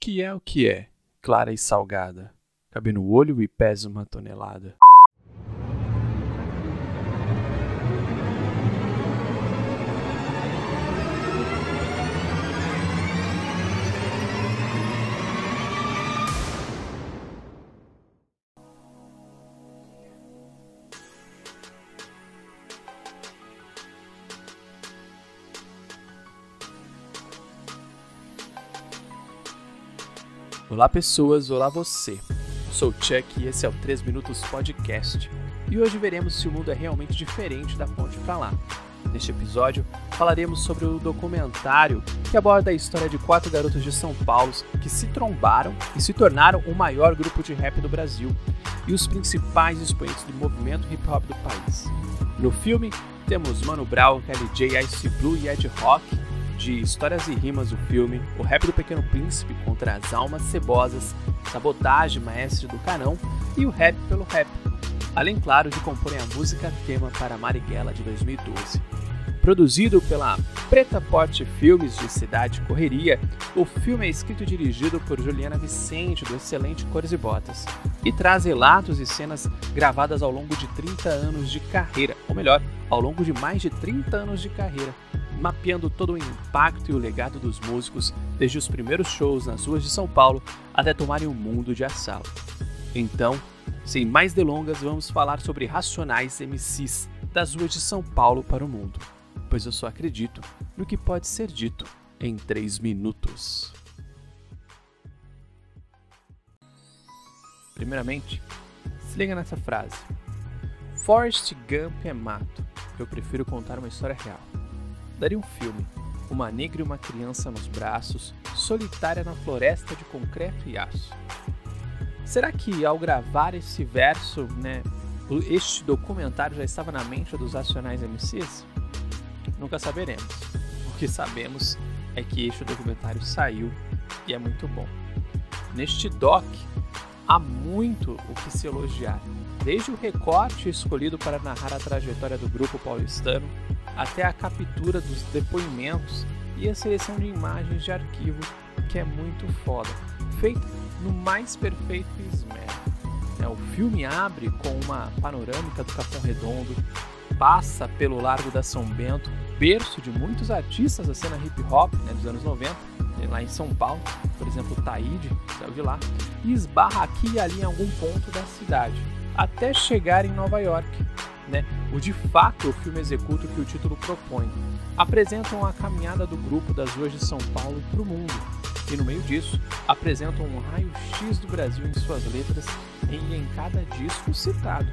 que é o que é, clara e salgada, cabe no olho e pesa uma tonelada. Olá pessoas, olá você. Sou o Chuck e esse é o 3 Minutos Podcast. E hoje veremos se o mundo é realmente diferente da ponte para lá. Neste episódio, falaremos sobre o documentário que aborda a história de quatro garotos de São Paulo que se trombaram e se tornaram o maior grupo de rap do Brasil e os principais expoentes do movimento hip hop do país. No filme, temos Mano Brown, KLJ, Ice Blue e Ed Rock, de Histórias e Rimas, o filme, O Rap do Pequeno Príncipe contra as Almas Cebosas, Sabotagem, Maestre do Canão e o Rap pelo Rap, além, claro, de comporem a música tema para Marighella de 2012. Produzido pela Preta Porte Filmes de Cidade Correria, o filme é escrito e dirigido por Juliana Vicente, do excelente Cores e Botas, e traz relatos e cenas gravadas ao longo de 30 anos de carreira, ou melhor, ao longo de mais de 30 anos de carreira, mapeando todo o impacto e o legado dos músicos desde os primeiros shows nas ruas de São Paulo até tomarem o mundo de assalto. Então, sem mais delongas, vamos falar sobre Racionais MCs das ruas de São Paulo para o mundo, pois eu só acredito no que pode ser dito em 3 minutos. Primeiramente, se liga nessa frase. Forrest Gump é mato. Eu prefiro contar uma história real daria um filme. Uma negra e uma criança nos braços, solitária na floresta de concreto e aço. Será que ao gravar esse verso, né, este documentário já estava na mente dos Racionais MCs? Nunca saberemos. O que sabemos é que este documentário saiu e é muito bom. Neste doc há muito o que se elogiar, desde o recorte escolhido para narrar a trajetória do grupo paulistano até a captura dos depoimentos e a seleção de imagens de arquivo, que é muito foda, feita no mais perfeito esmero. É, o filme abre com uma panorâmica do Capão Redondo, passa pelo Largo da São Bento, berço de muitos artistas da cena hip hop né, dos anos 90, lá em São Paulo, por exemplo, Taíde, saiu de lá, e esbarra aqui e ali em algum ponto da cidade, até chegar em Nova York, né, o de fato o filme executa o que o título propõe. Apresentam a caminhada do grupo das ruas de São Paulo para o mundo, e no meio disso apresentam um raio-x do Brasil em suas letras e em cada disco citado.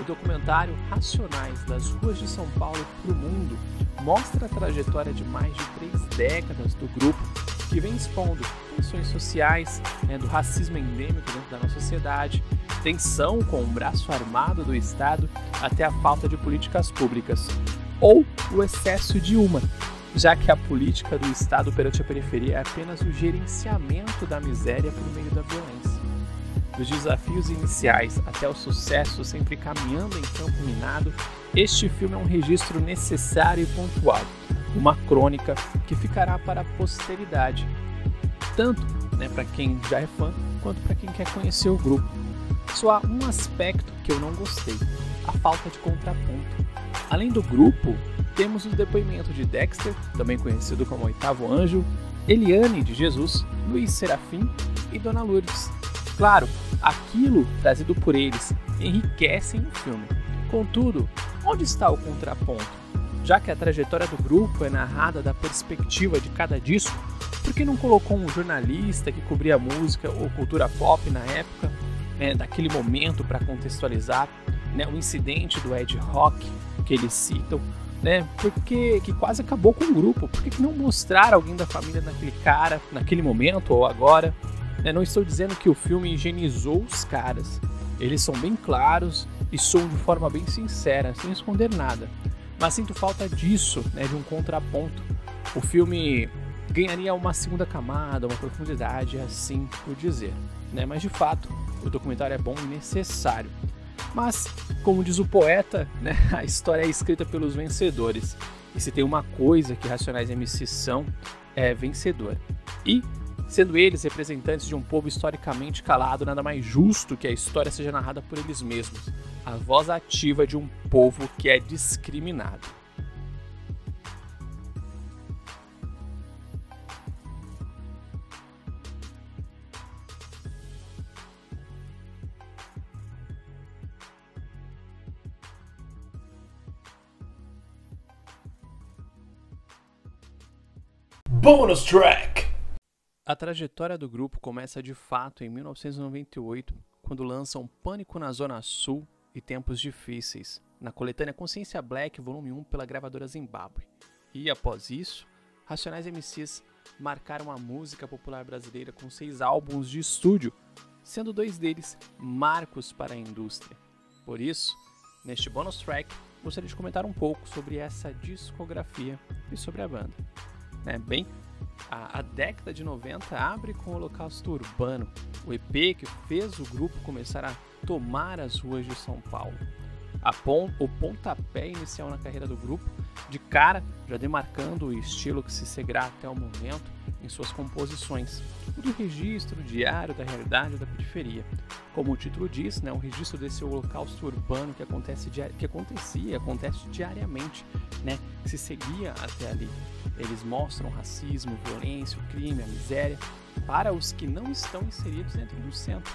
O documentário Racionais das Ruas de São Paulo para o Mundo mostra a trajetória de mais de três décadas do grupo que vem expondo tensões sociais, né, do racismo endêmico dentro da nossa sociedade, tensão com o braço armado do Estado até a falta de políticas públicas, ou o excesso de uma, já que a política do Estado perante a periferia é apenas o gerenciamento da miséria por meio da violência. Dos desafios iniciais até o sucesso sempre caminhando em campo minado, este filme é um registro necessário e pontual, uma crônica que ficará para a posteridade, tanto né, para quem já é fã quanto para quem quer conhecer o grupo. Só há um aspecto que eu não gostei: a falta de contraponto. Além do grupo, temos os depoimentos de Dexter, também conhecido como Oitavo Anjo, Eliane de Jesus, Luiz Serafim e Dona Lourdes. Claro, aquilo trazido por eles enriquecem o filme. Contudo, onde está o contraponto? Já que a trajetória do grupo é narrada da perspectiva de cada disco, por que não colocou um jornalista que cobria música ou cultura pop na época né, daquele momento para contextualizar né, o incidente do Ed Rock que eles citam, né, porque que quase acabou com o grupo. Por que, que não mostrar alguém da família naquele cara, naquele momento ou agora? Né, não estou dizendo que o filme higienizou os caras. Eles são bem claros e soam de forma bem sincera, sem esconder nada. Mas sinto falta disso, né, de um contraponto. O filme ganharia uma segunda camada, uma profundidade, assim por dizer. Né? Mas de fato, o documentário é bom e necessário. Mas, como diz o poeta, né, a história é escrita pelos vencedores. E se tem uma coisa que Racionais MCs são, é vencedor. E Sendo eles representantes de um povo historicamente calado, nada mais justo que a história seja narrada por eles mesmos, a voz ativa de um povo que é discriminado. Bonus Track! A trajetória do grupo começa de fato em 1998, quando lançam Pânico na Zona Sul e Tempos Difíceis, na coletânea Consciência Black, volume 1, pela gravadora Zimbabwe. E após isso, Racionais MCs marcaram a música popular brasileira com seis álbuns de estúdio, sendo dois deles marcos para a indústria. Por isso, neste bonus track, gostaria de comentar um pouco sobre essa discografia e sobre a banda né? Bem, a, a, década de 90 abre com o Holocausto Urbano, o EP que fez o grupo começar a tomar as ruas de São Paulo. Pon o pontapé inicial na carreira do grupo, de cara já demarcando o estilo que se seguirá até o momento em suas composições, o registro diário da realidade da periferia. Como o título diz, né, um registro desse holocausto urbano que, acontece que acontecia, acontece diariamente, né, se seguia até ali. Eles mostram racismo, violência, o crime, a miséria para os que não estão inseridos dentro do centro.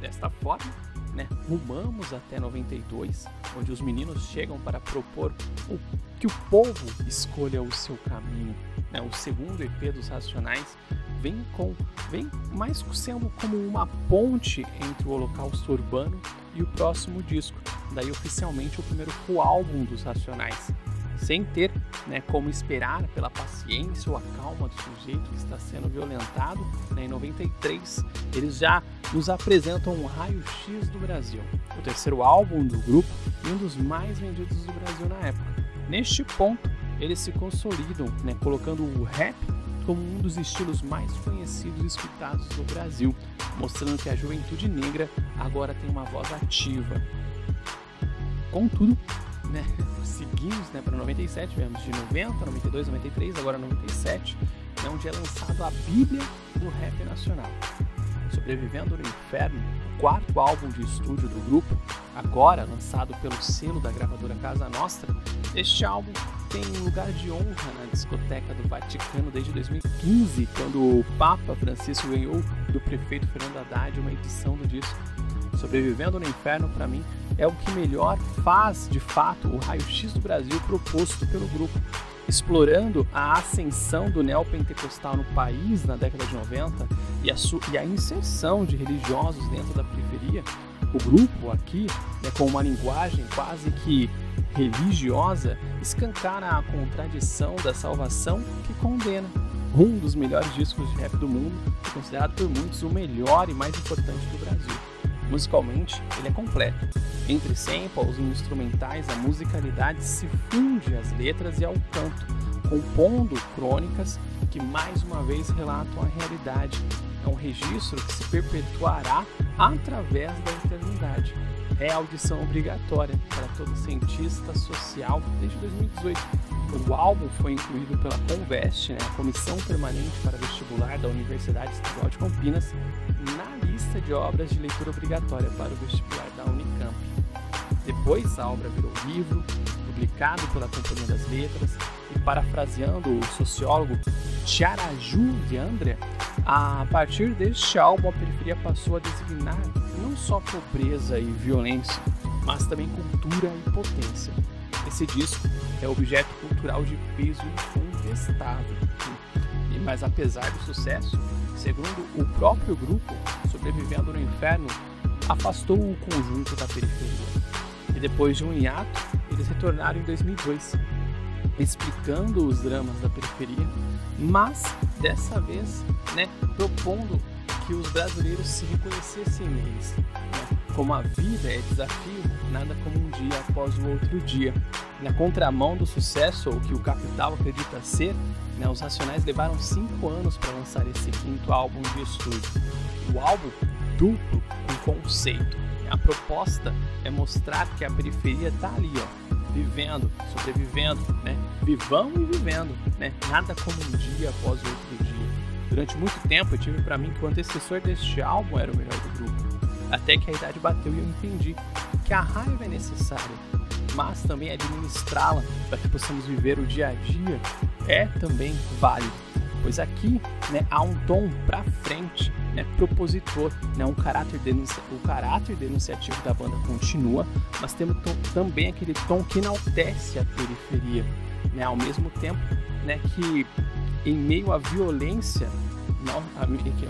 Desta forma, né, rumamos até 92, onde os meninos chegam para propor o, que o povo escolha o seu caminho. Né? O segundo EP dos Racionais vem com vem mais sendo como uma ponte entre o Holocausto Urbano e o próximo disco, daí oficialmente o primeiro full álbum dos Racionais sem ter né, como esperar pela paciência ou a calma do sujeito que está sendo violentado. Né, em 93, eles já nos apresentam um raio-x do Brasil, o terceiro álbum do grupo e um dos mais vendidos do Brasil na época. Neste ponto, eles se consolidam, né, colocando o rap como um dos estilos mais conhecidos e escutados do Brasil, mostrando que a juventude negra agora tem uma voz ativa. Contudo, né, seguimos né, para 97, viemos de 90, 92, 93, agora 97, né, onde é lançado a Bíblia do rap nacional. Sobrevivendo no Inferno, o quarto álbum de estúdio do grupo, agora lançado pelo selo da gravadora Casa Nostra, este álbum tem lugar de honra na discoteca do Vaticano desde 2015, quando o Papa Francisco ganhou do prefeito Fernando Haddad uma edição do disco. Sobrevivendo no Inferno, para mim, é o que melhor faz, de fato, o raio-x do Brasil proposto pelo grupo, explorando a ascensão do neopentecostal no país na década de 90 e a, e a inserção de religiosos dentro da periferia. O grupo aqui, né, com uma linguagem quase que religiosa, escancara a contradição da salvação que condena. Um dos melhores discos de rap do mundo, considerado por muitos o melhor e mais importante do Brasil. Musicalmente, ele é completo. Entre samples e instrumentais, a musicalidade se funde às letras e ao canto, compondo crônicas que mais uma vez relatam a realidade. É um registro que se perpetuará através da eternidade. É audição obrigatória para todo cientista social desde 2018. O álbum foi incluído pela Convest, né, a Comissão Permanente para Vestibular da Universidade Estadual de Campinas, na lista de obras de leitura obrigatória para o vestibular da Unicamp. Depois a obra virou livro, publicado pela Companhia das Letras, e parafraseando o sociólogo Tiaraju André, a partir deste álbum a periferia passou a designar só pobreza e violência, mas também cultura e potência. Esse disco é objeto cultural de peso incontestável. Mas apesar do sucesso, segundo o próprio grupo, Sobrevivendo no Inferno afastou o conjunto da periferia. E depois de um hiato, eles retornaram em 2002, explicando os dramas da periferia, mas dessa vez, né, propondo que os brasileiros se reconhecessem neles. Né? Como a vida é desafio, nada como um dia após o outro dia. Na contramão do sucesso, ou que o capital acredita ser, né, os Racionais levaram cinco anos para lançar esse quinto álbum de estúdio. O álbum duplo com conceito. A proposta é mostrar que a periferia está ali, ó, vivendo, sobrevivendo, né? Vivão e vivendo, né? Nada como um dia após outro dia. Durante muito tempo eu tive para mim que o antecessor deste álbum era o melhor do grupo. Até que a idade bateu e eu entendi que a raiva é necessária, mas também administrá-la para que possamos viver o dia a dia é também válido. Pois aqui né, há um tom para frente, né, propositor, né, um caráter o caráter denunciativo da banda continua, mas temos também aquele tom que enaltece a periferia, né, ao mesmo tempo né, que em meio à violência, não,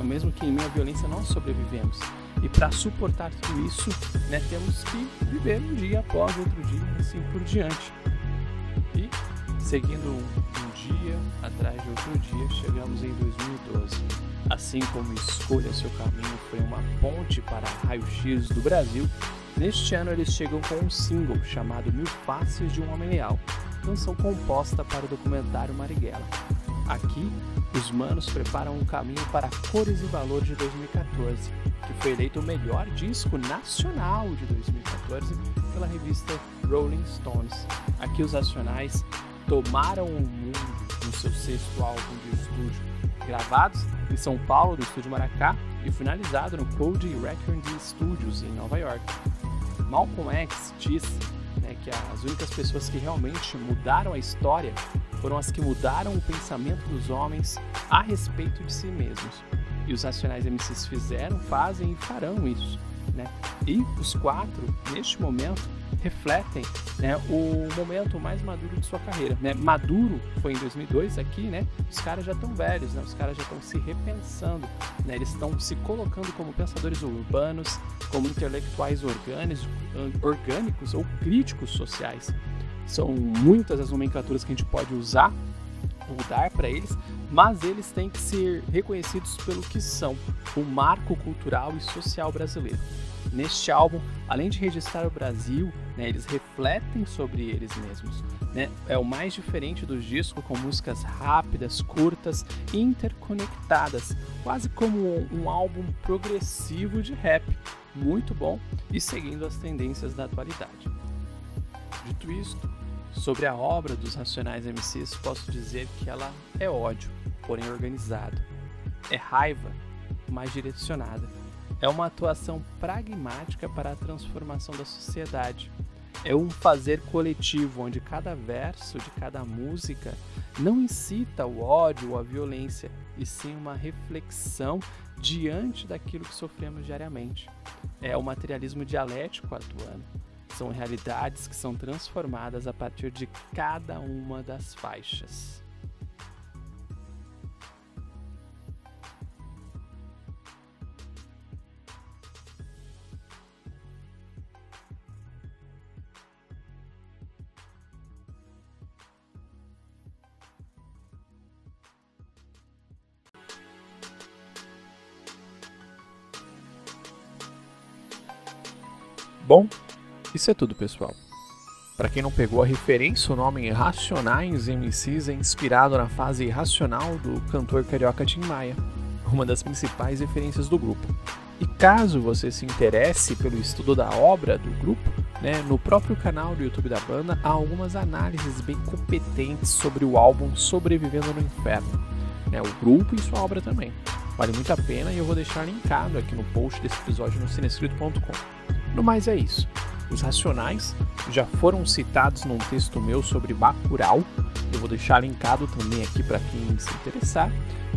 mesmo que em meio à violência nós sobrevivemos. E para suportar tudo isso, né, temos que viver um dia após outro dia, assim por diante. E seguindo um, um dia atrás de outro dia, chegamos em 2012. Assim como Escolha Seu Caminho foi uma ponte para raio-x do Brasil, neste ano eles chegam com um single chamado Mil Faces de um Homem Leal, canção composta para o documentário Marighella. Aqui, os manos preparam um caminho para Cores e Valor de 2014, que foi eleito o melhor disco nacional de 2014 pela revista Rolling Stones. Aqui os nacionais tomaram o mundo no seu sexto álbum de estúdio, gravados em São Paulo, no estúdio Maracá, e finalizado no Code Records Studios em Nova York. Malcolm X diz né, que as únicas pessoas que realmente mudaram a história foram as que mudaram o pensamento dos homens a respeito de si mesmos. E os Racionais MCs fizeram, fazem e farão isso. Né? E os quatro, neste momento, refletem né, o momento mais maduro de sua carreira. Né? Maduro foi em 2002 aqui, né? Os caras já estão velhos, né? Os caras já estão se repensando, né? Eles estão se colocando como pensadores urbanos, como intelectuais orgânicos, orgânicos ou críticos sociais. São muitas as nomenclaturas que a gente pode usar ou dar para eles, mas eles têm que ser reconhecidos pelo que são, o marco cultural e social brasileiro. Neste álbum, além de registrar o Brasil, né, eles refletem sobre eles mesmos. Né? É o mais diferente do disco, com músicas rápidas, curtas e interconectadas, quase como um, um álbum progressivo de rap, muito bom e seguindo as tendências da atualidade. Dito isto, sobre a obra dos Racionais MCs, posso dizer que ela é ódio, porém organizado. É raiva, mais direcionada é uma atuação pragmática para a transformação da sociedade. É um fazer coletivo onde cada verso de cada música não incita o ódio ou a violência, e sim uma reflexão diante daquilo que sofremos diariamente. É o materialismo dialético atuando. São realidades que são transformadas a partir de cada uma das faixas. Bom, isso é tudo, pessoal. Para quem não pegou a referência, o nome Racionais MCs é inspirado na fase irracional do cantor carioca Tim Maia, uma das principais referências do grupo. E caso você se interesse pelo estudo da obra do grupo, né, no próprio canal do YouTube da banda há algumas análises bem competentes sobre o álbum Sobrevivendo no Inferno, né, o grupo e sua obra também. Vale muito a pena e eu vou deixar linkado aqui no post desse episódio no cinescrito.com. No mais é isso. Os Racionais já foram citados num texto meu sobre Bacurau. Eu vou deixar linkado também aqui para quem se interessar.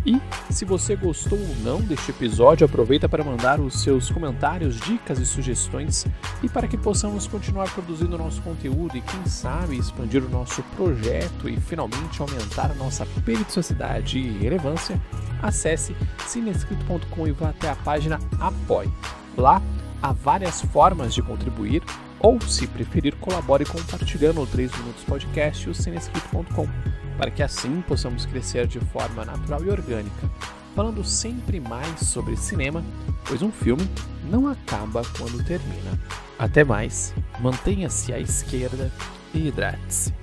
E se você gostou ou não deste episódio, aproveita para mandar os seus comentários, dicas e sugestões e para que possamos continuar produzindo nosso conteúdo e quem sabe expandir o nosso projeto e finalmente aumentar a nossa periodicidade e relevância, acesse cinescrito.com e vá até a página Apoie. Lá Há várias formas de contribuir, ou, se preferir, colabore compartilhando o 3 Minutos Podcast e o cinescrito.com, para que assim possamos crescer de forma natural e orgânica, falando sempre mais sobre cinema, pois um filme não acaba quando termina. Até mais, mantenha-se à esquerda e hidrate-se.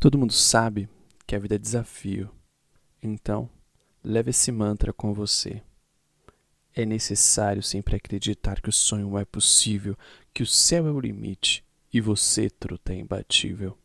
Todo mundo sabe que a vida é desafio. Então, leve esse mantra com você. É necessário sempre acreditar que o sonho é possível, que o céu é o limite e você, truta, é imbatível.